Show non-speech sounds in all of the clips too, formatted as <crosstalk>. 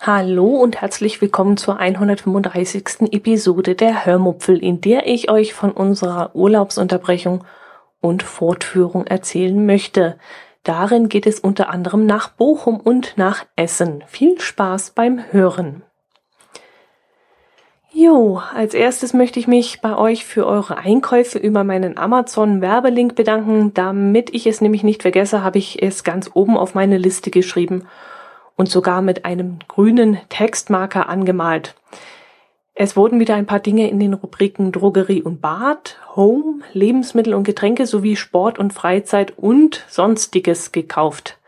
Hallo und herzlich willkommen zur 135. Episode der Hörmupfel, in der ich euch von unserer Urlaubsunterbrechung und Fortführung erzählen möchte. Darin geht es unter anderem nach Bochum und nach Essen. Viel Spaß beim Hören. Jo, als erstes möchte ich mich bei euch für eure Einkäufe über meinen Amazon Werbelink bedanken. Damit ich es nämlich nicht vergesse, habe ich es ganz oben auf meine Liste geschrieben und sogar mit einem grünen Textmarker angemalt. Es wurden wieder ein paar Dinge in den Rubriken Drogerie und Bad, Home, Lebensmittel und Getränke sowie Sport und Freizeit und Sonstiges gekauft.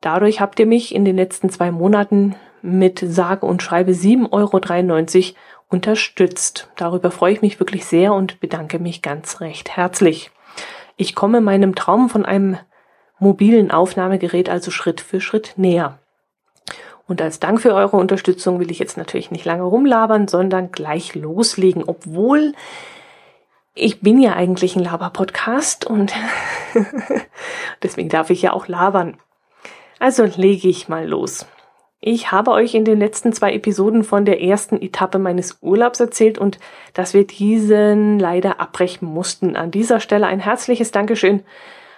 Dadurch habt ihr mich in den letzten zwei Monaten mit sage und schreibe 7,93 Euro unterstützt. Darüber freue ich mich wirklich sehr und bedanke mich ganz recht herzlich. Ich komme meinem Traum von einem mobilen Aufnahmegerät also Schritt für Schritt näher. Und als Dank für eure Unterstützung will ich jetzt natürlich nicht lange rumlabern, sondern gleich loslegen, obwohl ich bin ja eigentlich ein Laber-Podcast und <laughs> deswegen darf ich ja auch labern. Also lege ich mal los. Ich habe euch in den letzten zwei Episoden von der ersten Etappe meines Urlaubs erzählt und dass wir diesen leider abbrechen mussten. An dieser Stelle ein herzliches Dankeschön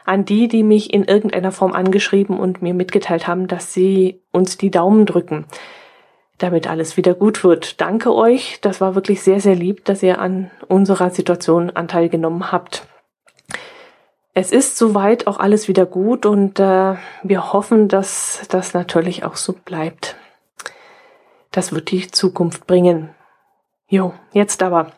an die, die mich in irgendeiner Form angeschrieben und mir mitgeteilt haben, dass sie uns die Daumen drücken, damit alles wieder gut wird. Danke euch. Das war wirklich sehr, sehr lieb, dass ihr an unserer Situation Anteil genommen habt. Es ist soweit auch alles wieder gut und äh, wir hoffen, dass das natürlich auch so bleibt. Das wird die Zukunft bringen. Jo, jetzt aber.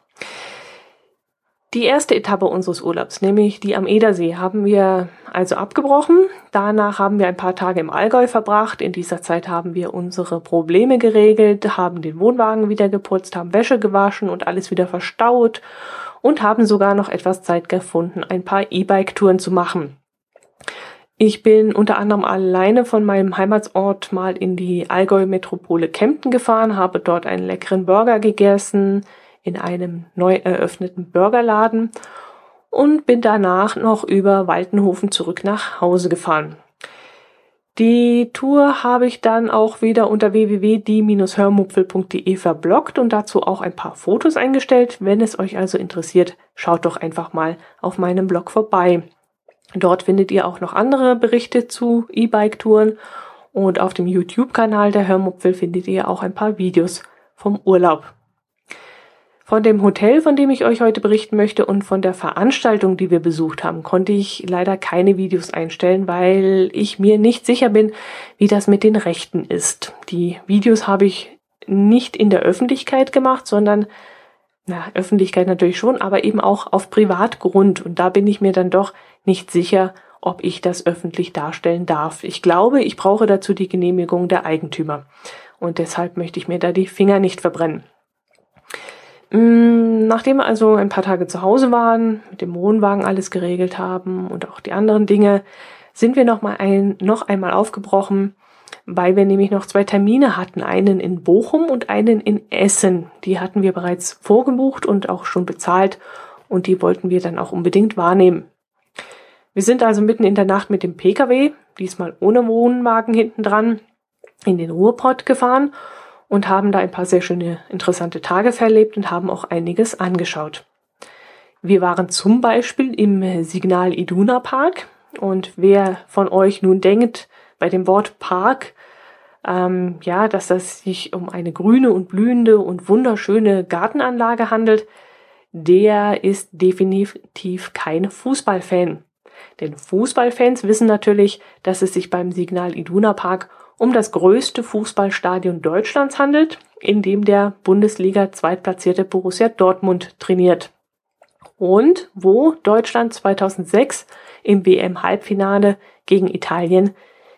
Die erste Etappe unseres Urlaubs, nämlich die am Edersee, haben wir also abgebrochen. Danach haben wir ein paar Tage im Allgäu verbracht. In dieser Zeit haben wir unsere Probleme geregelt, haben den Wohnwagen wieder geputzt, haben Wäsche gewaschen und alles wieder verstaut und haben sogar noch etwas Zeit gefunden, ein paar E-Bike-Touren zu machen. Ich bin unter anderem alleine von meinem Heimatsort mal in die Allgäu-Metropole Kempten gefahren, habe dort einen leckeren Burger gegessen in einem neu eröffneten Burgerladen und bin danach noch über Waltenhofen zurück nach Hause gefahren. Die Tour habe ich dann auch wieder unter www.die-hörmupfel.de verblockt und dazu auch ein paar Fotos eingestellt. Wenn es euch also interessiert, schaut doch einfach mal auf meinem Blog vorbei. Dort findet ihr auch noch andere Berichte zu E-Bike-Touren und auf dem YouTube-Kanal der Hörmupfel findet ihr auch ein paar Videos vom Urlaub. Von dem Hotel, von dem ich euch heute berichten möchte und von der Veranstaltung, die wir besucht haben, konnte ich leider keine Videos einstellen, weil ich mir nicht sicher bin, wie das mit den Rechten ist. Die Videos habe ich nicht in der Öffentlichkeit gemacht, sondern na, Öffentlichkeit natürlich schon, aber eben auch auf Privatgrund. Und da bin ich mir dann doch nicht sicher, ob ich das öffentlich darstellen darf. Ich glaube, ich brauche dazu die Genehmigung der Eigentümer. Und deshalb möchte ich mir da die Finger nicht verbrennen. Mm, nachdem wir also ein paar Tage zu Hause waren, mit dem Wohnwagen alles geregelt haben und auch die anderen Dinge, sind wir noch mal ein, noch einmal aufgebrochen, weil wir nämlich noch zwei Termine hatten, einen in Bochum und einen in Essen. Die hatten wir bereits vorgebucht und auch schon bezahlt und die wollten wir dann auch unbedingt wahrnehmen. Wir sind also mitten in der Nacht mit dem Pkw, diesmal ohne Wohnwagen hinten dran, in den Ruhrpott gefahren und haben da ein paar sehr schöne, interessante Tage verlebt und haben auch einiges angeschaut. Wir waren zum Beispiel im Signal Iduna Park und wer von euch nun denkt, bei dem Wort Park, ähm, ja, dass das sich um eine grüne und blühende und wunderschöne Gartenanlage handelt, der ist definitiv kein Fußballfan. Denn Fußballfans wissen natürlich, dass es sich beim Signal Iduna Park um das größte Fußballstadion Deutschlands handelt, in dem der Bundesliga zweitplatzierte Borussia Dortmund trainiert. Und wo Deutschland 2006 im WM-Halbfinale gegen Italien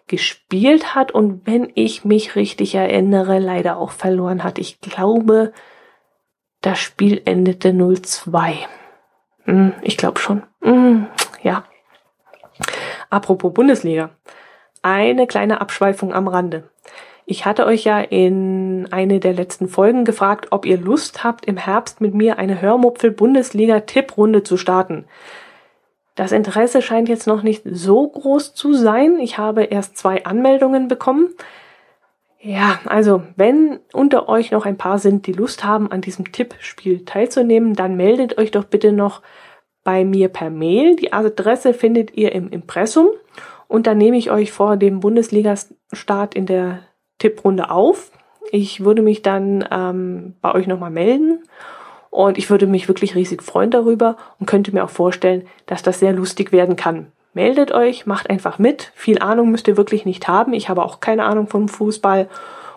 gespielt hat und wenn ich mich richtig erinnere, leider auch verloren hat. Ich glaube, das Spiel endete 0-2. Hm, ich glaube schon. Hm, ja. Apropos Bundesliga. Eine kleine Abschweifung am Rande. Ich hatte euch ja in eine der letzten Folgen gefragt, ob ihr Lust habt, im Herbst mit mir eine Hörmupfel-Bundesliga-Tipprunde zu starten. Das Interesse scheint jetzt noch nicht so groß zu sein. Ich habe erst zwei Anmeldungen bekommen. Ja, also wenn unter euch noch ein paar sind, die Lust haben, an diesem Tippspiel teilzunehmen, dann meldet euch doch bitte noch bei mir per Mail. Die Adresse findet ihr im Impressum und dann nehme ich euch vor dem Bundesliga-Start in der Tipprunde auf. Ich würde mich dann ähm, bei euch nochmal melden und ich würde mich wirklich riesig freuen darüber und könnte mir auch vorstellen, dass das sehr lustig werden kann. Meldet euch, macht einfach mit. Viel Ahnung müsst ihr wirklich nicht haben. Ich habe auch keine Ahnung vom Fußball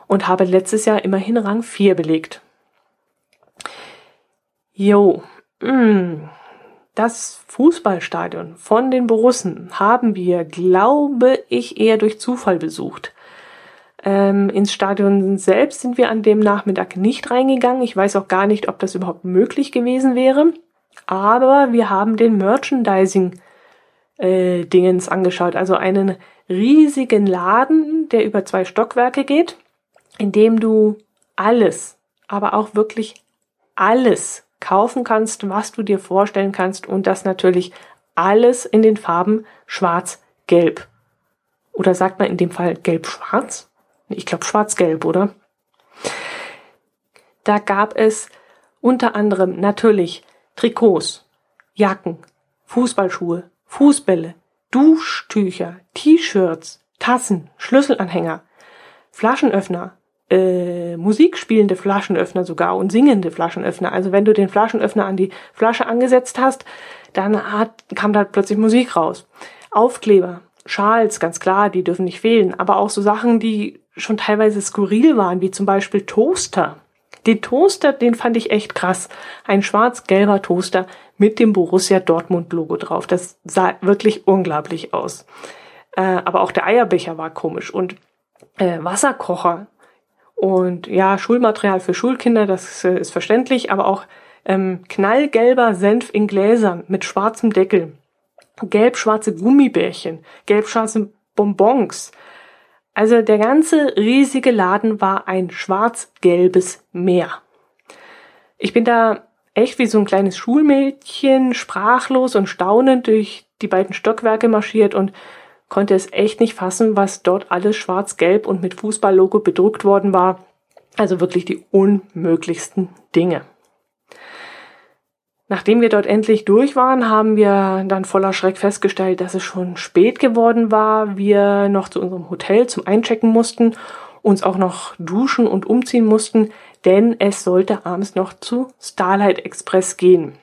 und habe letztes Jahr immerhin Rang 4 belegt. Jo, mm. Das Fußballstadion von den Borussen haben wir, glaube ich, eher durch Zufall besucht. Ähm, ins Stadion selbst sind wir an dem Nachmittag nicht reingegangen. Ich weiß auch gar nicht, ob das überhaupt möglich gewesen wäre. Aber wir haben den Merchandising äh, angeschaut. Also einen riesigen Laden, der über zwei Stockwerke geht, in dem du alles, aber auch wirklich alles kaufen kannst, was du dir vorstellen kannst und das natürlich alles in den Farben schwarz-gelb. Oder sagt man in dem Fall gelb-schwarz? Ich glaube schwarz-gelb, oder? Da gab es unter anderem natürlich Trikots, Jacken, Fußballschuhe, Fußbälle, Duschtücher, T-Shirts, Tassen, Schlüsselanhänger, Flaschenöffner, äh, musikspielende Flaschenöffner sogar und singende Flaschenöffner. Also wenn du den Flaschenöffner an die Flasche angesetzt hast, dann hat, kam da plötzlich Musik raus. Aufkleber, Schals, ganz klar, die dürfen nicht fehlen, aber auch so Sachen, die schon teilweise skurril waren, wie zum Beispiel Toaster. Den Toaster, den fand ich echt krass. Ein schwarz-gelber Toaster mit dem Borussia Dortmund Logo drauf. Das sah wirklich unglaublich aus. Äh, aber auch der Eierbecher war komisch und äh, Wasserkocher und ja, Schulmaterial für Schulkinder, das äh, ist verständlich, aber auch ähm, knallgelber Senf in Gläsern mit schwarzem Deckel, gelb-schwarze Gummibärchen, gelb-schwarze Bonbons, also der ganze riesige Laden war ein schwarz-gelbes Meer. Ich bin da echt wie so ein kleines Schulmädchen, sprachlos und staunend durch die beiden Stockwerke marschiert und konnte es echt nicht fassen, was dort alles schwarz-gelb und mit Fußballlogo bedruckt worden war. Also wirklich die unmöglichsten Dinge. Nachdem wir dort endlich durch waren, haben wir dann voller Schreck festgestellt, dass es schon spät geworden war, wir noch zu unserem Hotel zum Einchecken mussten, uns auch noch duschen und umziehen mussten, denn es sollte abends noch zu Starlight Express gehen.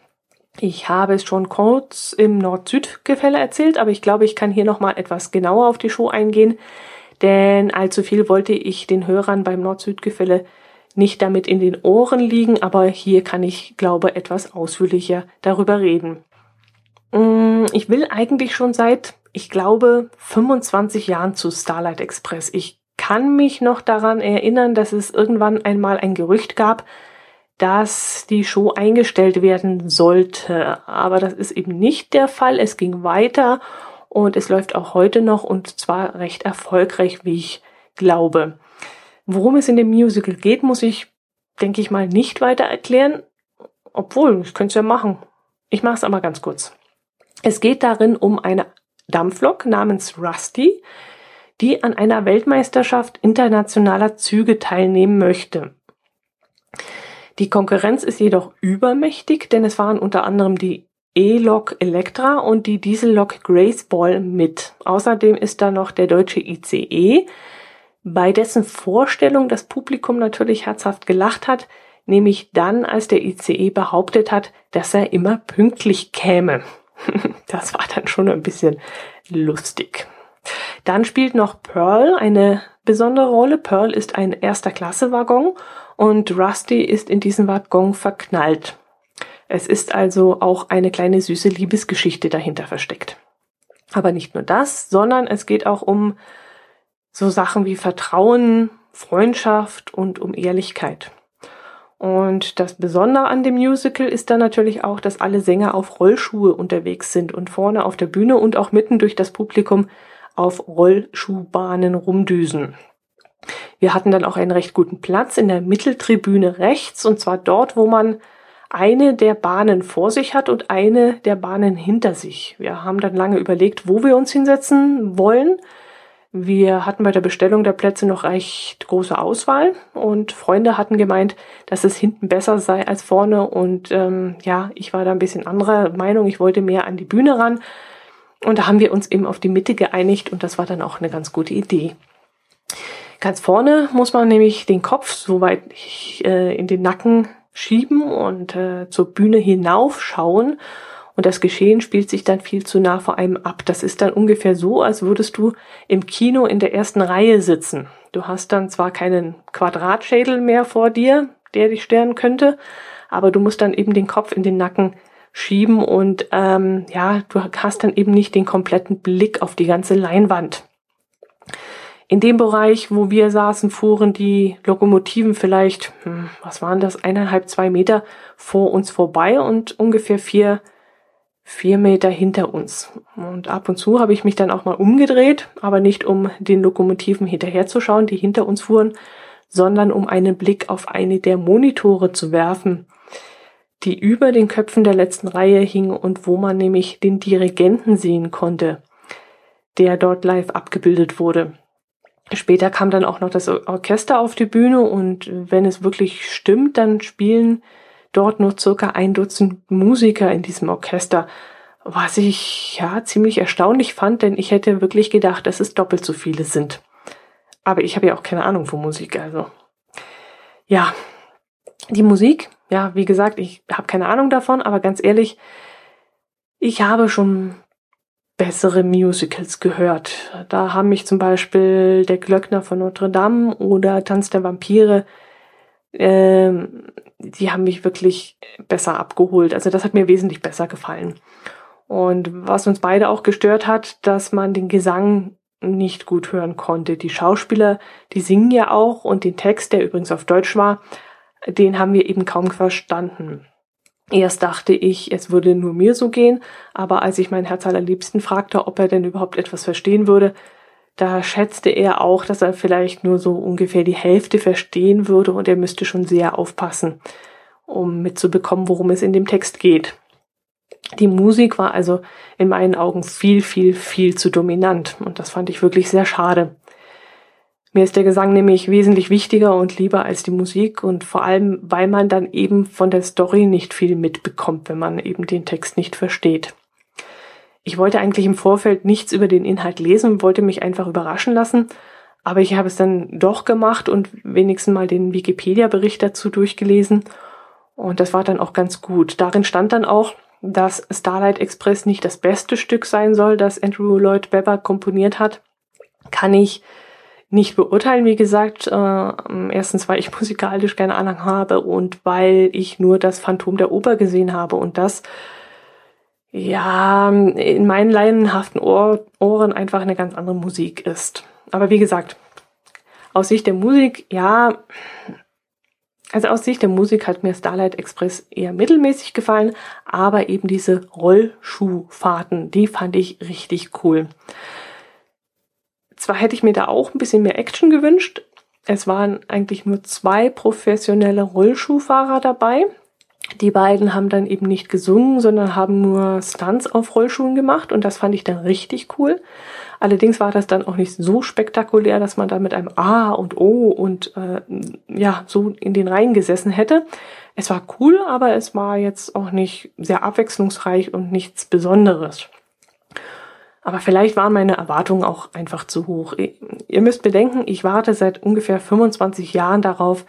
Ich habe es schon kurz im Nord-Süd-Gefälle erzählt, aber ich glaube, ich kann hier nochmal etwas genauer auf die Show eingehen, denn allzu viel wollte ich den Hörern beim Nord-Süd-Gefälle nicht damit in den Ohren liegen, aber hier kann ich, glaube, etwas ausführlicher darüber reden. Mm, ich will eigentlich schon seit, ich glaube, 25 Jahren zu Starlight Express. Ich kann mich noch daran erinnern, dass es irgendwann einmal ein Gerücht gab, dass die Show eingestellt werden sollte. Aber das ist eben nicht der Fall. Es ging weiter und es läuft auch heute noch und zwar recht erfolgreich, wie ich glaube. Worum es in dem Musical geht, muss ich, denke ich mal, nicht weiter erklären. Obwohl, ich könnte es ja machen. Ich mache es aber ganz kurz. Es geht darin um eine Dampflok namens Rusty, die an einer Weltmeisterschaft internationaler Züge teilnehmen möchte. Die Konkurrenz ist jedoch übermächtig, denn es fahren unter anderem die E-Lok Electra und die Diesel-Lok Graceball mit. Außerdem ist da noch der deutsche ICE, bei dessen Vorstellung das Publikum natürlich herzhaft gelacht hat, nämlich dann, als der ICE behauptet hat, dass er immer pünktlich käme. <laughs> das war dann schon ein bisschen lustig. Dann spielt noch Pearl eine besondere Rolle. Pearl ist ein erster Klasse Waggon und Rusty ist in diesen Waggon verknallt. Es ist also auch eine kleine süße Liebesgeschichte dahinter versteckt. Aber nicht nur das, sondern es geht auch um so Sachen wie Vertrauen, Freundschaft und um Ehrlichkeit. Und das Besondere an dem Musical ist dann natürlich auch, dass alle Sänger auf Rollschuhe unterwegs sind und vorne auf der Bühne und auch mitten durch das Publikum auf Rollschuhbahnen rumdüsen. Wir hatten dann auch einen recht guten Platz in der Mitteltribüne rechts, und zwar dort, wo man eine der Bahnen vor sich hat und eine der Bahnen hinter sich. Wir haben dann lange überlegt, wo wir uns hinsetzen wollen. Wir hatten bei der Bestellung der Plätze noch recht große Auswahl und Freunde hatten gemeint, dass es hinten besser sei als vorne und ähm, ja, ich war da ein bisschen anderer Meinung. Ich wollte mehr an die Bühne ran und da haben wir uns eben auf die Mitte geeinigt und das war dann auch eine ganz gute Idee. Ganz vorne muss man nämlich den Kopf so weit äh, in den Nacken schieben und äh, zur Bühne hinaufschauen. Und das Geschehen spielt sich dann viel zu nah vor einem ab. Das ist dann ungefähr so, als würdest du im Kino in der ersten Reihe sitzen. Du hast dann zwar keinen Quadratschädel mehr vor dir, der dich stören könnte, aber du musst dann eben den Kopf in den Nacken schieben und ähm, ja, du hast dann eben nicht den kompletten Blick auf die ganze Leinwand. In dem Bereich, wo wir saßen, fuhren die Lokomotiven vielleicht, hm, was waren das, eineinhalb, zwei Meter vor uns vorbei und ungefähr vier, vier Meter hinter uns. Und ab und zu habe ich mich dann auch mal umgedreht, aber nicht um den Lokomotiven hinterherzuschauen, die hinter uns fuhren, sondern um einen Blick auf eine der Monitore zu werfen, die über den Köpfen der letzten Reihe hing und wo man nämlich den Dirigenten sehen konnte, der dort live abgebildet wurde. Später kam dann auch noch das Orchester auf die Bühne und wenn es wirklich stimmt, dann spielen dort nur circa ein Dutzend Musiker in diesem Orchester, was ich ja ziemlich erstaunlich fand, denn ich hätte wirklich gedacht, dass es doppelt so viele sind. Aber ich habe ja auch keine Ahnung von Musik, also ja, die Musik, ja, wie gesagt, ich habe keine Ahnung davon, aber ganz ehrlich, ich habe schon bessere Musicals gehört. Da haben mich zum Beispiel Der Glöckner von Notre Dame oder Tanz der Vampire, ähm, die haben mich wirklich besser abgeholt. Also das hat mir wesentlich besser gefallen. Und was uns beide auch gestört hat, dass man den Gesang nicht gut hören konnte. Die Schauspieler, die singen ja auch und den Text, der übrigens auf Deutsch war, den haben wir eben kaum verstanden. Erst dachte ich, es würde nur mir so gehen, aber als ich meinen Herz allerliebsten fragte, ob er denn überhaupt etwas verstehen würde, da schätzte er auch, dass er vielleicht nur so ungefähr die Hälfte verstehen würde und er müsste schon sehr aufpassen, um mitzubekommen, worum es in dem Text geht. Die Musik war also in meinen Augen viel, viel, viel zu dominant und das fand ich wirklich sehr schade. Mir ist der Gesang nämlich wesentlich wichtiger und lieber als die Musik und vor allem, weil man dann eben von der Story nicht viel mitbekommt, wenn man eben den Text nicht versteht. Ich wollte eigentlich im Vorfeld nichts über den Inhalt lesen, wollte mich einfach überraschen lassen, aber ich habe es dann doch gemacht und wenigstens mal den Wikipedia-Bericht dazu durchgelesen und das war dann auch ganz gut. Darin stand dann auch, dass Starlight Express nicht das beste Stück sein soll, das Andrew Lloyd Webber komponiert hat. Kann ich nicht beurteilen, wie gesagt. Äh, erstens, weil ich musikalisch keine Ahnung habe und weil ich nur das Phantom der Oper gesehen habe und das ja in meinen leinenhaften Ohr Ohren einfach eine ganz andere Musik ist. Aber wie gesagt, aus Sicht der Musik, ja, also aus Sicht der Musik hat mir Starlight Express eher mittelmäßig gefallen, aber eben diese Rollschuhfahrten, die fand ich richtig cool. Zwar hätte ich mir da auch ein bisschen mehr Action gewünscht. Es waren eigentlich nur zwei professionelle Rollschuhfahrer dabei. Die beiden haben dann eben nicht gesungen, sondern haben nur Stunts auf Rollschuhen gemacht und das fand ich dann richtig cool. Allerdings war das dann auch nicht so spektakulär, dass man da mit einem A und O und äh, ja so in den Reihen gesessen hätte. Es war cool, aber es war jetzt auch nicht sehr abwechslungsreich und nichts Besonderes. Aber vielleicht waren meine Erwartungen auch einfach zu hoch. Ihr müsst bedenken, ich warte seit ungefähr 25 Jahren darauf,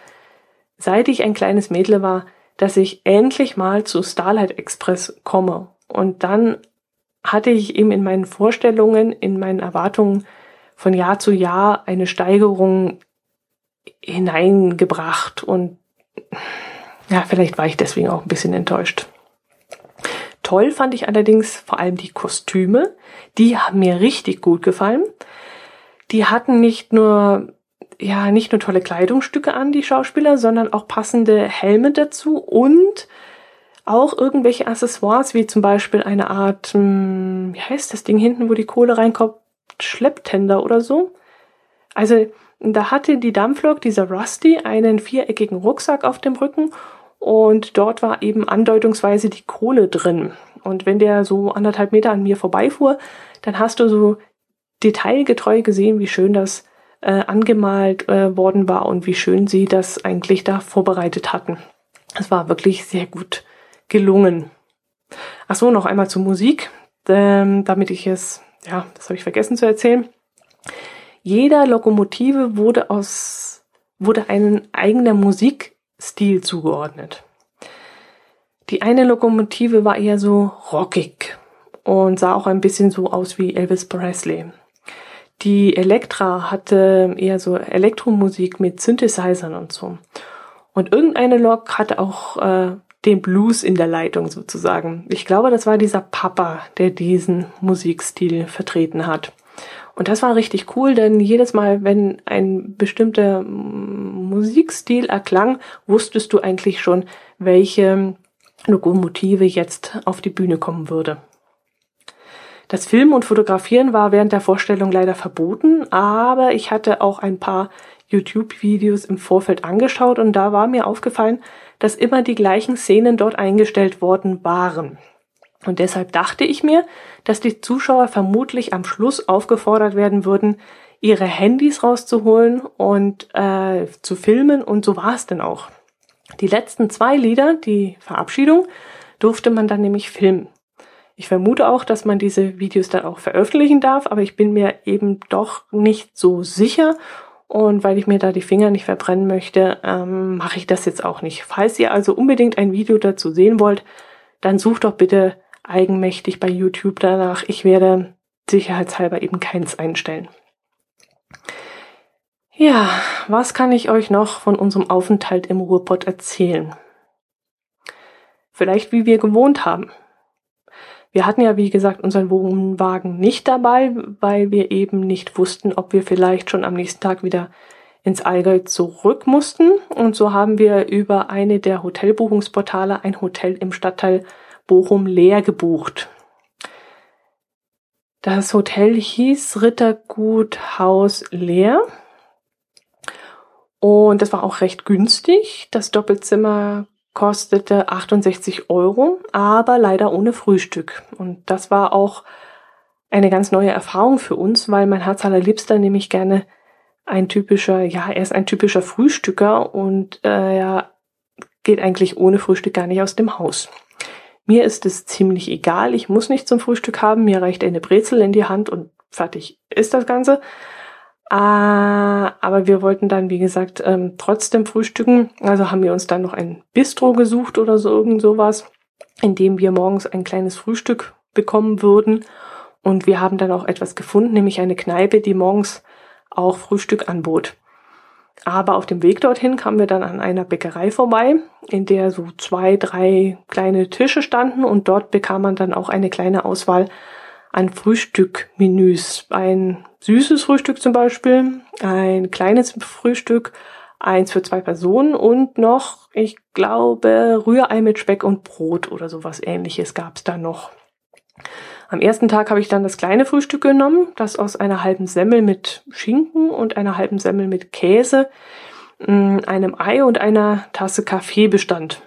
seit ich ein kleines Mädel war, dass ich endlich mal zu Starlight Express komme. Und dann hatte ich eben in meinen Vorstellungen, in meinen Erwartungen von Jahr zu Jahr eine Steigerung hineingebracht. Und ja, vielleicht war ich deswegen auch ein bisschen enttäuscht. Toll fand ich allerdings vor allem die Kostüme. Die haben mir richtig gut gefallen. Die hatten nicht nur ja, nicht nur tolle Kleidungsstücke an, die Schauspieler, sondern auch passende Helme dazu und auch irgendwelche Accessoires, wie zum Beispiel eine Art, hm, wie heißt das Ding hinten, wo die Kohle reinkommt, Schlepptender oder so. Also Da hatte die Dampflok, dieser Rusty, einen viereckigen Rucksack auf dem Rücken und dort war eben andeutungsweise die Kohle drin. Und wenn der so anderthalb Meter an mir vorbeifuhr, dann hast du so detailgetreu gesehen, wie schön das äh, angemalt äh, worden war und wie schön sie das eigentlich da vorbereitet hatten. Es war wirklich sehr gut gelungen. Ach so, noch einmal zur Musik, ähm, damit ich es, ja, das habe ich vergessen zu erzählen. Jeder Lokomotive wurde aus, wurde ein eigener Musikstil zugeordnet. Die eine Lokomotive war eher so rockig und sah auch ein bisschen so aus wie Elvis Presley. Die Elektra hatte eher so Elektromusik mit Synthesizern und so. Und irgendeine Lok hatte auch äh, den Blues in der Leitung sozusagen. Ich glaube, das war dieser Papa, der diesen Musikstil vertreten hat. Und das war richtig cool, denn jedes Mal, wenn ein bestimmter Musikstil erklang, wusstest du eigentlich schon, welche Lokomotive jetzt auf die Bühne kommen würde. Das Filmen und Fotografieren war während der Vorstellung leider verboten, aber ich hatte auch ein paar YouTube-Videos im Vorfeld angeschaut und da war mir aufgefallen, dass immer die gleichen Szenen dort eingestellt worden waren. Und deshalb dachte ich mir, dass die Zuschauer vermutlich am Schluss aufgefordert werden würden, ihre Handys rauszuholen und äh, zu filmen und so war es denn auch. Die letzten zwei Lieder, die Verabschiedung, durfte man dann nämlich filmen. Ich vermute auch, dass man diese Videos dann auch veröffentlichen darf, aber ich bin mir eben doch nicht so sicher. Und weil ich mir da die Finger nicht verbrennen möchte, ähm, mache ich das jetzt auch nicht. Falls ihr also unbedingt ein Video dazu sehen wollt, dann sucht doch bitte eigenmächtig bei YouTube danach. Ich werde sicherheitshalber eben keins einstellen. Ja, was kann ich euch noch von unserem Aufenthalt im Ruhrpott erzählen? Vielleicht wie wir gewohnt haben. Wir hatten ja, wie gesagt, unseren Wohnwagen nicht dabei, weil wir eben nicht wussten, ob wir vielleicht schon am nächsten Tag wieder ins Allgäu zurück mussten. Und so haben wir über eine der Hotelbuchungsportale ein Hotel im Stadtteil Bochum leer gebucht. Das Hotel hieß Rittergut Haus Leer. Und das war auch recht günstig. Das Doppelzimmer kostete 68 Euro, aber leider ohne Frühstück. Und das war auch eine ganz neue Erfahrung für uns, weil mein Herz allerliebster nämlich gerne ein typischer, ja, er ist ein typischer Frühstücker und äh, er geht eigentlich ohne Frühstück gar nicht aus dem Haus. Mir ist es ziemlich egal, ich muss nicht zum Frühstück haben, mir reicht eine Brezel in die Hand und fertig ist das Ganze. Ah, aber wir wollten dann, wie gesagt, ähm, trotzdem frühstücken. Also haben wir uns dann noch ein Bistro gesucht oder so irgend sowas, in dem wir morgens ein kleines Frühstück bekommen würden. Und wir haben dann auch etwas gefunden, nämlich eine Kneipe, die morgens auch Frühstück anbot. Aber auf dem Weg dorthin kamen wir dann an einer Bäckerei vorbei, in der so zwei, drei kleine Tische standen und dort bekam man dann auch eine kleine Auswahl an Frühstückmenüs. Ein süßes Frühstück zum Beispiel, ein kleines Frühstück, eins für zwei Personen und noch, ich glaube, Rührei mit Speck und Brot oder sowas ähnliches gab's da noch. Am ersten Tag habe ich dann das kleine Frühstück genommen, das aus einer halben Semmel mit Schinken und einer halben Semmel mit Käse, mm, einem Ei und einer Tasse Kaffee bestand.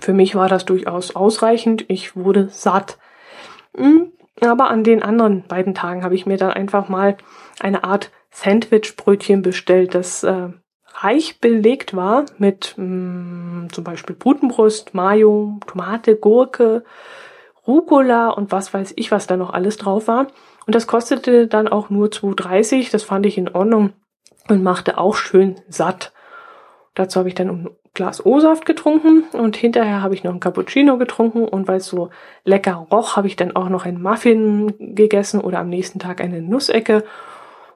Für mich war das durchaus ausreichend. Ich wurde satt. Mm, aber an den anderen beiden Tagen habe ich mir dann einfach mal eine Art Sandwichbrötchen bestellt, das äh, reich belegt war mit mh, mm, zum Beispiel Putenbrust, Mayo, Tomate, Gurke, Rucola und was weiß ich, was da noch alles drauf war. Und das kostete dann auch nur 2,30. Das fand ich in Ordnung und machte auch schön satt. Dazu habe ich dann ein Glas O-Saft getrunken und hinterher habe ich noch ein Cappuccino getrunken und weil es so lecker roch, habe ich dann auch noch ein Muffin gegessen oder am nächsten Tag eine Nussecke.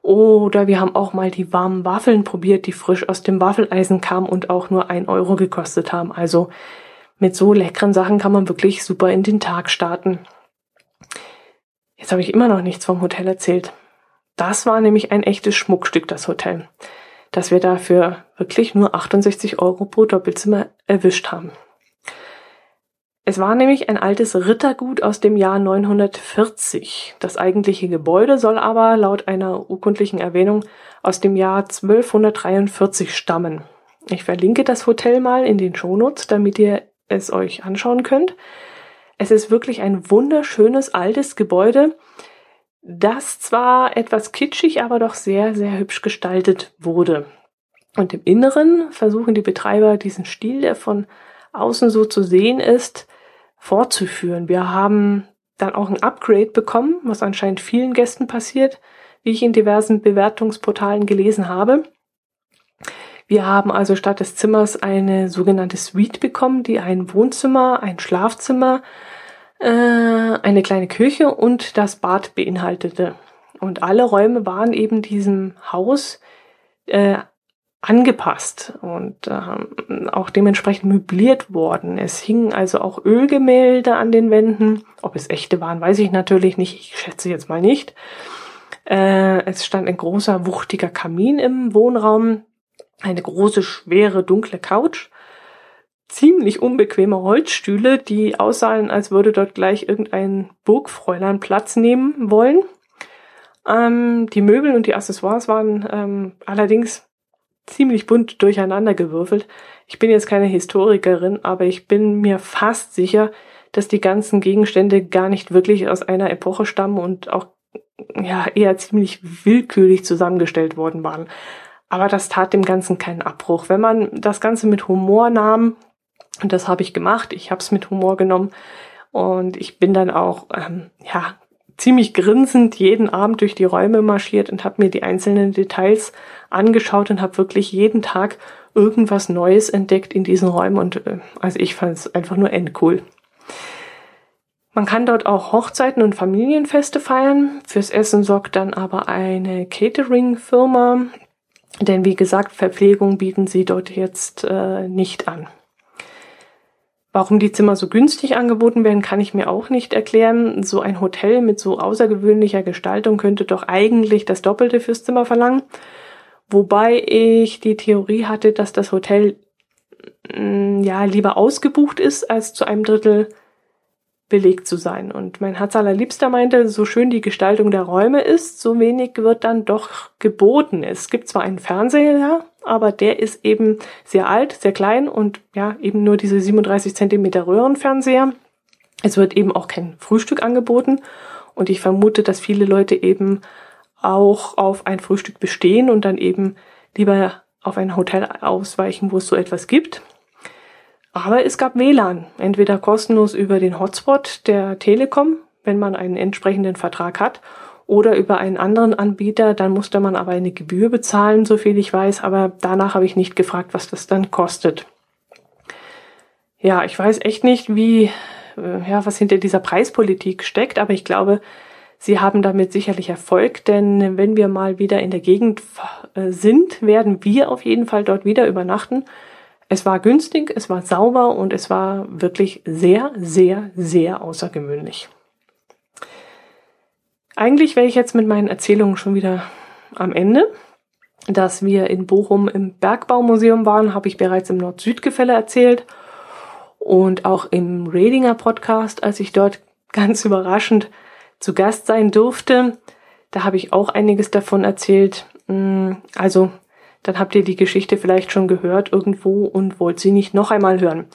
Oder wir haben auch mal die warmen Waffeln probiert, die frisch aus dem Waffeleisen kamen und auch nur ein Euro gekostet haben. Also mit so leckeren Sachen kann man wirklich super in den Tag starten. Jetzt habe ich immer noch nichts vom Hotel erzählt. Das war nämlich ein echtes Schmuckstück, das Hotel dass wir dafür wirklich nur 68 Euro pro Doppelzimmer erwischt haben. Es war nämlich ein altes Rittergut aus dem Jahr 940. Das eigentliche Gebäude soll aber laut einer urkundlichen Erwähnung aus dem Jahr 1243 stammen. Ich verlinke das Hotel mal in den Shownotes, damit ihr es euch anschauen könnt. Es ist wirklich ein wunderschönes altes Gebäude, das zwar etwas kitschig, aber doch sehr, sehr hübsch gestaltet wurde. Und im Inneren versuchen die Betreiber diesen Stil, der von außen so zu sehen ist, fortzuführen. Wir haben dann auch ein Upgrade bekommen, was anscheinend vielen Gästen passiert, wie ich in diversen Bewertungsportalen gelesen habe. Wir haben also statt des Zimmers eine sogenannte Suite bekommen, die ein Wohnzimmer, ein Schlafzimmer, äh, eine kleine Küche und das Bad beinhaltete. Und alle Räume waren eben diesem Haus äh, angepasst und äh, auch dementsprechend möbliert worden. Es hingen also auch Ölgemälde an den Wänden. Ob es echte waren, weiß ich natürlich nicht. Ich schätze jetzt mal nicht. Äh, es stand ein großer, wuchtiger Kamin im Wohnraum eine große, schwere, dunkle Couch, ziemlich unbequeme Holzstühle, die aussahen, als würde dort gleich irgendein Burgfräulein Platz nehmen wollen. Ähm, die Möbel und die Accessoires waren ähm, allerdings ziemlich bunt durcheinander gewürfelt. Ich bin jetzt keine Historikerin, aber ich bin mir fast sicher, dass die ganzen Gegenstände gar nicht wirklich aus einer Epoche stammen und auch ja eher ziemlich willkürlich zusammengestellt worden waren. Aber das tat dem Ganzen keinen Abbruch. Wenn man das Ganze mit Humor nahm, und das habe ich gemacht, ich habe es mit Humor genommen und ich bin dann auch ähm, ja ziemlich grinsend jeden Abend durch die Räume marschiert und habe mir die einzelnen Details angeschaut und habe wirklich jeden Tag irgendwas Neues entdeckt in diesen Räumen und äh, also ich fand es einfach nur endcool. Man kann dort auch Hochzeiten und Familienfeste feiern. Fürs Essen sorgt dann aber eine Catering-Firma, denn wie gesagt, Verpflegung bieten sie dort jetzt äh, nicht an. Warum die Zimmer so günstig angeboten werden, kann ich mir auch nicht erklären. So ein Hotel mit so außergewöhnlicher Gestaltung könnte doch eigentlich das Doppelte fürs Zimmer verlangen. Wobei ich die Theorie hatte, dass das Hotel mm, ja lieber ausgebucht ist als zu einem Drittel belegt zu sein. Und mein Herz allerliebster meinte, so schön die Gestaltung der Räume ist, so wenig wird dann doch geboten. Es gibt zwar einen Fernseher, aber der ist eben sehr alt, sehr klein und ja, eben nur diese 37 Zentimeter Röhrenfernseher. Es wird eben auch kein Frühstück angeboten und ich vermute, dass viele Leute eben auch auf ein Frühstück bestehen und dann eben lieber auf ein Hotel ausweichen, wo es so etwas gibt. Aber es gab WLAN, entweder kostenlos über den Hotspot der Telekom, wenn man einen entsprechenden Vertrag hat, oder über einen anderen Anbieter, dann musste man aber eine Gebühr bezahlen, so viel ich weiß, aber danach habe ich nicht gefragt, was das dann kostet. Ja, ich weiß echt nicht, wie, äh, ja, was hinter dieser Preispolitik steckt, aber ich glaube, sie haben damit sicherlich Erfolg, denn wenn wir mal wieder in der Gegend äh, sind, werden wir auf jeden Fall dort wieder übernachten es war günstig, es war sauber und es war wirklich sehr, sehr, sehr außergewöhnlich. Eigentlich wäre ich jetzt mit meinen Erzählungen schon wieder am Ende. Dass wir in Bochum im Bergbaumuseum waren, habe ich bereits im Nord-Süd-Gefälle erzählt. Und auch im Redinger Podcast, als ich dort <laughs> ganz überraschend zu Gast sein durfte, da habe ich auch einiges davon erzählt. Mm, also dann habt ihr die Geschichte vielleicht schon gehört irgendwo und wollt sie nicht noch einmal hören.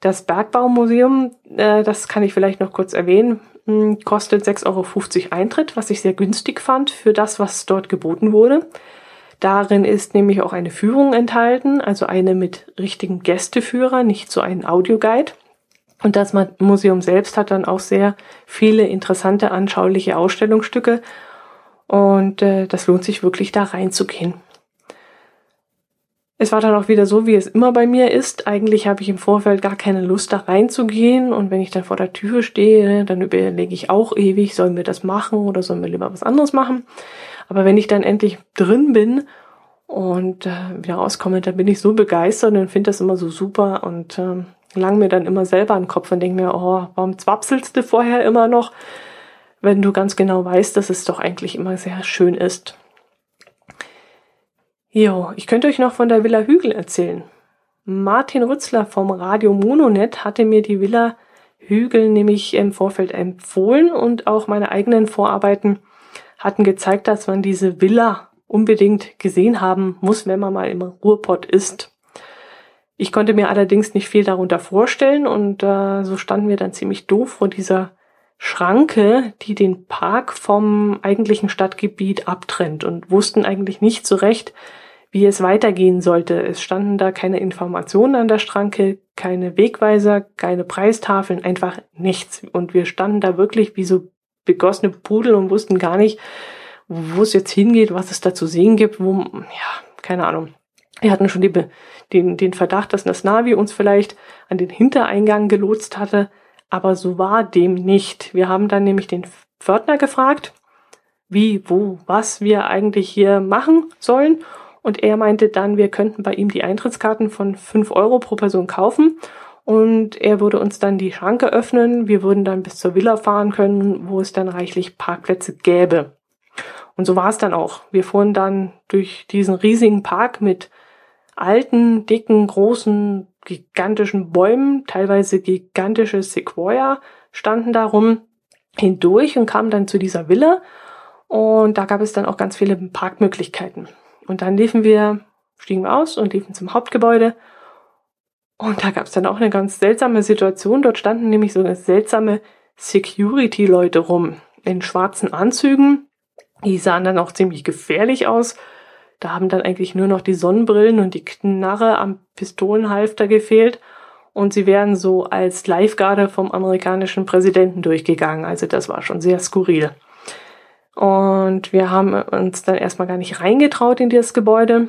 Das Bergbaumuseum, äh, das kann ich vielleicht noch kurz erwähnen, hm, kostet 6,50 Euro Eintritt, was ich sehr günstig fand für das, was dort geboten wurde. Darin ist nämlich auch eine Führung enthalten, also eine mit richtigen Gästeführer, nicht so ein Audioguide. Und das Museum selbst hat dann auch sehr viele interessante, anschauliche Ausstellungsstücke. Und äh, das lohnt sich wirklich da reinzugehen. Es war dann auch wieder so, wie es immer bei mir ist. Eigentlich habe ich im Vorfeld gar keine Lust, da reinzugehen. Und wenn ich dann vor der Tür stehe, dann überlege ich auch ewig, sollen wir das machen oder sollen wir lieber was anderes machen. Aber wenn ich dann endlich drin bin und äh, wieder rauskomme, dann bin ich so begeistert und finde das immer so super und äh, lang mir dann immer selber den Kopf und denke mir, oh, warum zwapselst du vorher immer noch, wenn du ganz genau weißt, dass es doch eigentlich immer sehr schön ist. Jo, ich könnte euch noch von der Villa Hügel erzählen. Martin Rützler vom Radio Mononet hatte mir die Villa Hügel nämlich im Vorfeld empfohlen und auch meine eigenen Vorarbeiten hatten gezeigt, dass man diese Villa unbedingt gesehen haben muss, wenn man mal im Ruhrpott ist. Ich konnte mir allerdings nicht viel darunter vorstellen und äh, so standen wir dann ziemlich doof vor dieser Schranke, die den Park vom eigentlichen Stadtgebiet abtrennt und wussten eigentlich nicht so recht, wie es weitergehen sollte. Es standen da keine Informationen an der Schranke, keine Wegweiser, keine Preistafeln, einfach nichts. Und wir standen da wirklich wie so begossene Pudel und wussten gar nicht, wo es jetzt hingeht, was es da zu sehen gibt, wo, ja, keine Ahnung. Wir hatten schon die, den, den Verdacht, dass das Navi uns vielleicht an den Hintereingang gelotst hatte, aber so war dem nicht. Wir haben dann nämlich den Pförtner gefragt, wie, wo, was wir eigentlich hier machen sollen. Und er meinte dann, wir könnten bei ihm die Eintrittskarten von fünf Euro pro Person kaufen. Und er würde uns dann die Schranke öffnen. Wir würden dann bis zur Villa fahren können, wo es dann reichlich Parkplätze gäbe. Und so war es dann auch. Wir fuhren dann durch diesen riesigen Park mit alten, dicken, großen, gigantischen Bäumen, teilweise gigantische Sequoia standen da rum hindurch und kamen dann zu dieser Villa. Und da gab es dann auch ganz viele Parkmöglichkeiten. Und dann liefen wir, stiegen wir aus und liefen zum Hauptgebäude. Und da gab es dann auch eine ganz seltsame Situation. Dort standen nämlich so seltsame Security-Leute rum in schwarzen Anzügen. Die sahen dann auch ziemlich gefährlich aus. Da haben dann eigentlich nur noch die Sonnenbrillen und die Knarre am Pistolenhalfter gefehlt. Und sie wären so als Livegarde vom amerikanischen Präsidenten durchgegangen. Also das war schon sehr skurril. Und wir haben uns dann erstmal gar nicht reingetraut in dieses Gebäude.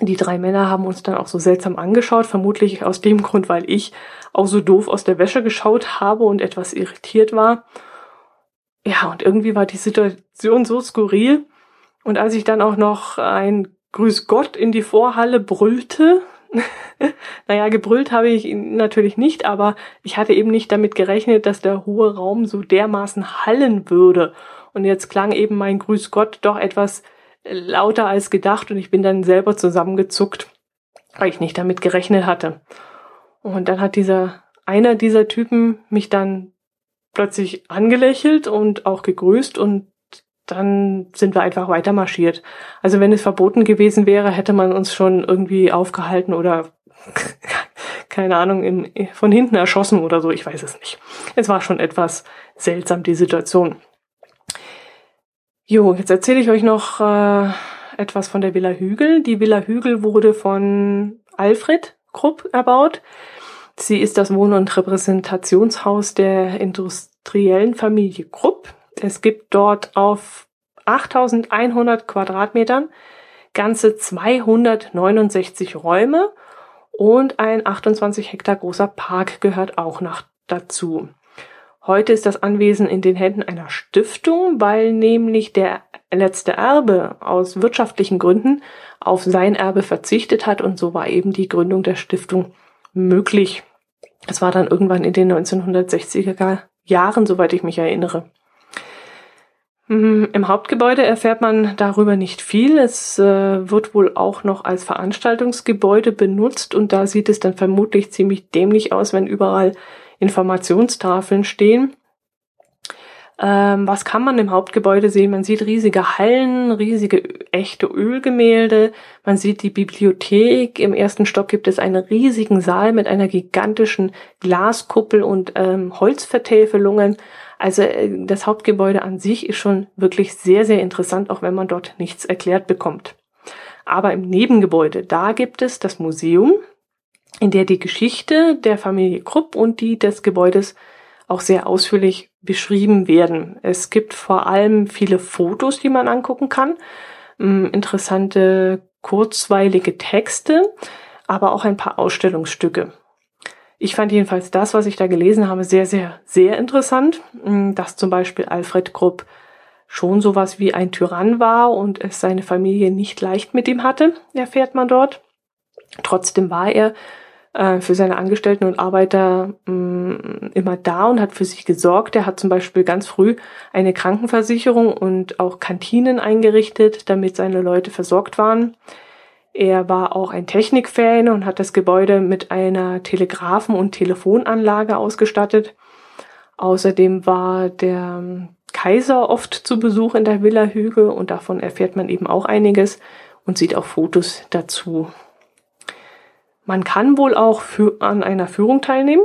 Die drei Männer haben uns dann auch so seltsam angeschaut, vermutlich aus dem <laughs> Grund, weil ich auch so doof aus der Wäsche geschaut habe und etwas irritiert war. Ja, und irgendwie war die Situation so skurril. Und als ich dann auch noch ein Grüß Gott in die Vorhalle brüllte, <laughs> naja, gebrüllt habe ich natürlich nicht, aber ich hatte eben nicht damit gerechnet, dass der hohe Raum so dermaßen hallen würde. Und jetzt klang eben mein Grüß Gott doch etwas lauter als gedacht und ich bin dann selber zusammengezuckt, weil ich nicht damit gerechnet hatte. Und dann hat dieser, einer dieser Typen mich dann plötzlich angelächelt und auch gegrüßt und dann sind wir einfach weiter marschiert. Also wenn es verboten gewesen wäre, hätte man uns schon irgendwie aufgehalten oder <laughs> keine Ahnung, in, von hinten erschossen oder so, ich weiß es nicht. Es war schon etwas seltsam, die Situation. Jo, jetzt erzähle ich euch noch äh, etwas von der Villa Hügel. Die Villa Hügel wurde von Alfred Krupp erbaut. Sie ist das Wohn- und Repräsentationshaus der industriellen Familie Krupp. Es gibt dort auf 8100 Quadratmetern ganze 269 Räume und ein 28 Hektar großer Park gehört auch noch dazu. Heute ist das Anwesen in den Händen einer Stiftung, weil nämlich der letzte Erbe aus wirtschaftlichen Gründen auf sein Erbe verzichtet hat und so war eben die Gründung der Stiftung möglich. Es war dann irgendwann in den 1960er Jahren, soweit ich mich erinnere. Hm, Im Hauptgebäude erfährt man darüber nicht viel. Es äh, wird wohl auch noch als Veranstaltungsgebäude benutzt und da sieht es dann vermutlich ziemlich dämlich aus, wenn überall Informationstafeln stehen. Ähm, was kann man im Hauptgebäude sehen? Man sieht riesige Hallen, riesige echte Ölgemälde. Man sieht die Bibliothek. Im ersten Stock gibt es einen riesigen Saal mit einer gigantischen Glaskuppel und ähm, Holzvertäfelungen. Also äh, das Hauptgebäude an sich ist schon wirklich sehr, sehr interessant, auch wenn man dort nichts erklärt bekommt. Aber im Nebengebäude, da gibt es das Museum in der die Geschichte der Familie Krupp und die des Gebäudes auch sehr ausführlich beschrieben werden. Es gibt vor allem viele Fotos, die man angucken kann, mm, interessante kurzweilige Texte, aber auch ein paar Ausstellungsstücke. Ich fand jedenfalls das, was ich da gelesen habe, sehr, sehr, sehr interessant, mm, dass zum Beispiel Alfred Krupp schon sowas wie ein Tyrann war und es seine Familie nicht leicht mit ihm hatte, erfährt man dort. Trotzdem war er äh, für seine Angestellten und Arbeiter mh, mm, immer da und hat für sich gesorgt. Er hat zum Beispiel ganz früh eine Krankenversicherung und auch Kantinen eingerichtet, damit seine Leute versorgt waren. Er war auch ein Technikfan und hat das Gebäude mit einer Telegraphen- und Telefonanlage ausgestattet. Außerdem war der Kaiser oft zu Besuch in der Villa Hügel und davon erfährt man eben auch einiges und sieht auch Fotos dazu. Man kann wohl auch für, an einer Führung teilnehmen,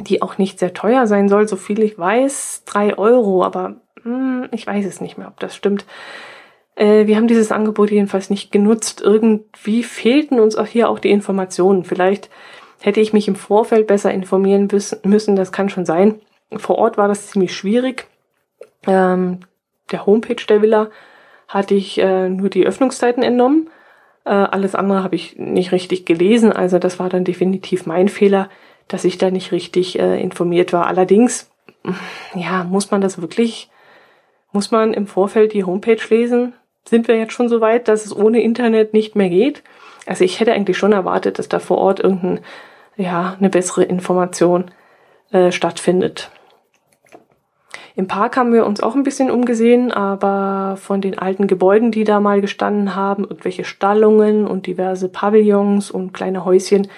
die auch nicht sehr teuer sein soll, so viel ich weiß, drei Euro, aber hm, ich weiß es nicht mehr, ob das stimmt. Äh, wir haben dieses Angebot jedenfalls nicht genutzt. Irgendwie fehlten uns auch hier auch die Informationen. Vielleicht hätte ich mich im Vorfeld besser informieren müssen, das kann schon sein. Vor Ort war das ziemlich schwierig. Ähm, der Homepage der Villa hatte ich äh, nur die Öffnungszeiten entnommen. Äh, alles andere habe ich nicht richtig gelesen. Also das war dann definitiv mein Fehler, dass ich da nicht richtig äh, informiert war. Allerdings, ja, muss man das wirklich, muss man im Vorfeld die Homepage lesen? Sind wir jetzt schon so weit, dass es ohne Internet nicht mehr geht? Also ich hätte eigentlich schon erwartet, dass da vor Ort irgendein, ja, eine bessere Information äh, stattfindet. Im Park haben wir uns auch ein bisschen umgesehen, aber von den alten Gebäuden, die da mal gestanden haben, irgendwelche Stallungen und diverse Pavillons und kleine Häuschen,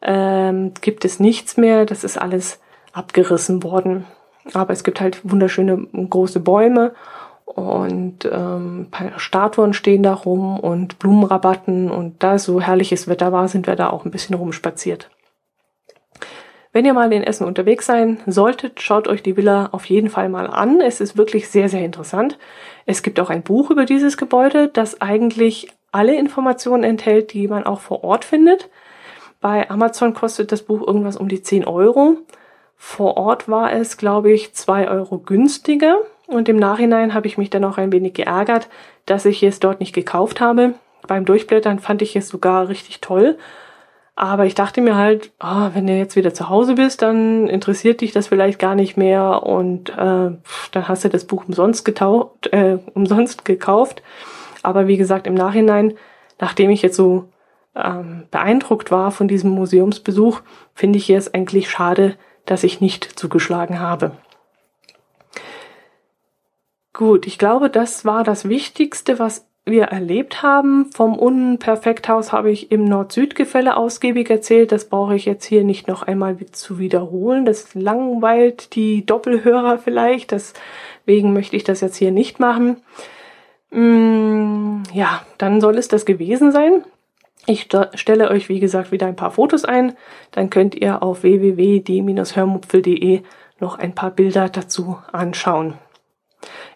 ähm, gibt es nichts mehr. Das ist alles abgerissen worden. Aber es gibt halt wunderschöne große Bäume und ähm, Statuen stehen da rum und Blumenrabatten und da so herrliches Wetter war, sind wir da auch ein bisschen rumspaziert. Wenn ihr mal in Essen unterwegs sein solltet, schaut euch die Villa auf jeden Fall mal an. Es ist wirklich sehr, sehr interessant. Es gibt auch ein Buch über dieses Gebäude, das eigentlich alle Informationen enthält, die man auch vor Ort findet. Bei Amazon kostet das Buch irgendwas um die 10 Euro. Vor Ort war es, glaube ich, 2 Euro günstiger. Und im Nachhinein habe ich mich dann auch ein wenig geärgert, dass ich es dort nicht gekauft habe. Beim Durchblättern fand ich es sogar richtig toll aber ich dachte mir halt, oh, wenn du jetzt wieder zu Hause bist, dann interessiert dich das vielleicht gar nicht mehr und äh, dann hast du das Buch umsonst, getaucht, äh, <laughs> umsonst gekauft. Aber wie gesagt, im Nachhinein, nachdem ich jetzt so ähm, beeindruckt war von diesem Museumsbesuch, finde ich es eigentlich schade, dass ich nicht zugeschlagen habe. Gut, ich glaube, das war das Wichtigste, was wir erlebt haben. Vom Unperfekthaus habe ich im Nord-Süd-Gefälle ausgiebig erzählt. Das brauche ich jetzt hier nicht noch einmal zu wiederholen. Das langweilt die Doppelhörer vielleicht. Deswegen möchte ich das jetzt hier nicht machen. Mm, ja, dann soll es das gewesen sein. Ich stelle euch, wie gesagt, wieder ein paar Fotos ein. Dann könnt ihr auf www.die-hörmupfel.de noch ein paar Bilder dazu anschauen.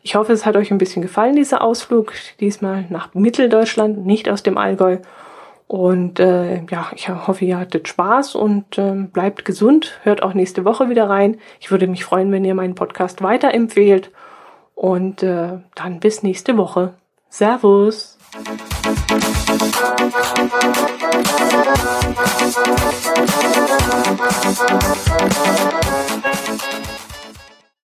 Ich hoffe, es hat euch ein bisschen gefallen, dieser Ausflug. Diesmal nach Mitteldeutschland, nicht aus dem Allgäu. Und äh, ja, ich hoffe, ihr hattet Spaß und äh, bleibt gesund. Hört auch nächste Woche wieder rein. Ich würde mich freuen, wenn ihr meinen Podcast weiterempfehlt. Und äh, dann bis nächste Woche. Servus.